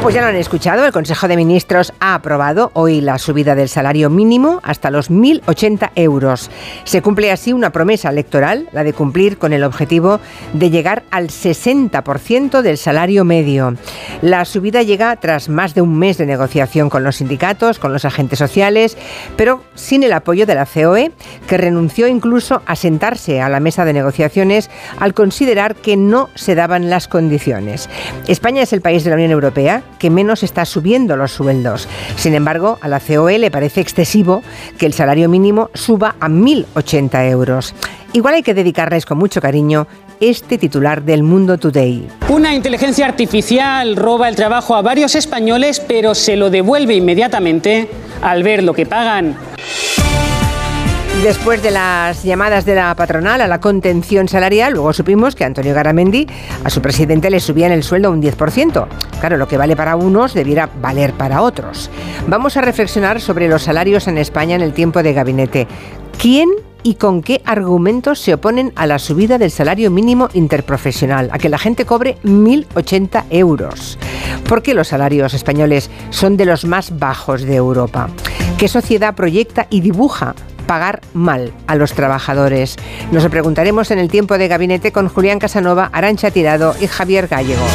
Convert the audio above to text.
Pues ya lo han escuchado, el Consejo de Ministros ha aprobado hoy la subida del salario mínimo hasta los 1.080 euros. Se cumple así una promesa electoral, la de cumplir con el objetivo de llegar al 60% del salario medio. La subida llega tras más de un mes de negociación con los sindicatos, con los agentes sociales, pero sin el apoyo de la COE, que renunció incluso a sentarse a la mesa de negociaciones al considerar que no se daban las condiciones. España es el país de la Unión Europea que menos está subiendo los sueldos. Sin embargo, a la COE le parece excesivo que el salario mínimo suba a 1.080 euros. Igual hay que dedicarles con mucho cariño este titular del Mundo Today. Una inteligencia artificial roba el trabajo a varios españoles, pero se lo devuelve inmediatamente al ver lo que pagan. Después de las llamadas de la patronal a la contención salarial, luego supimos que Antonio Garamendi a su presidente le subían el sueldo un 10%. Claro, lo que vale para unos debiera valer para otros. Vamos a reflexionar sobre los salarios en España en el tiempo de gabinete. ¿Quién y con qué argumentos se oponen a la subida del salario mínimo interprofesional, a que la gente cobre 1.080 euros. ¿Por qué los salarios españoles son de los más bajos de Europa? ¿Qué sociedad proyecta y dibuja pagar mal a los trabajadores? Nos lo preguntaremos en el tiempo de gabinete con Julián Casanova, Arancha Tirado y Javier Gallego.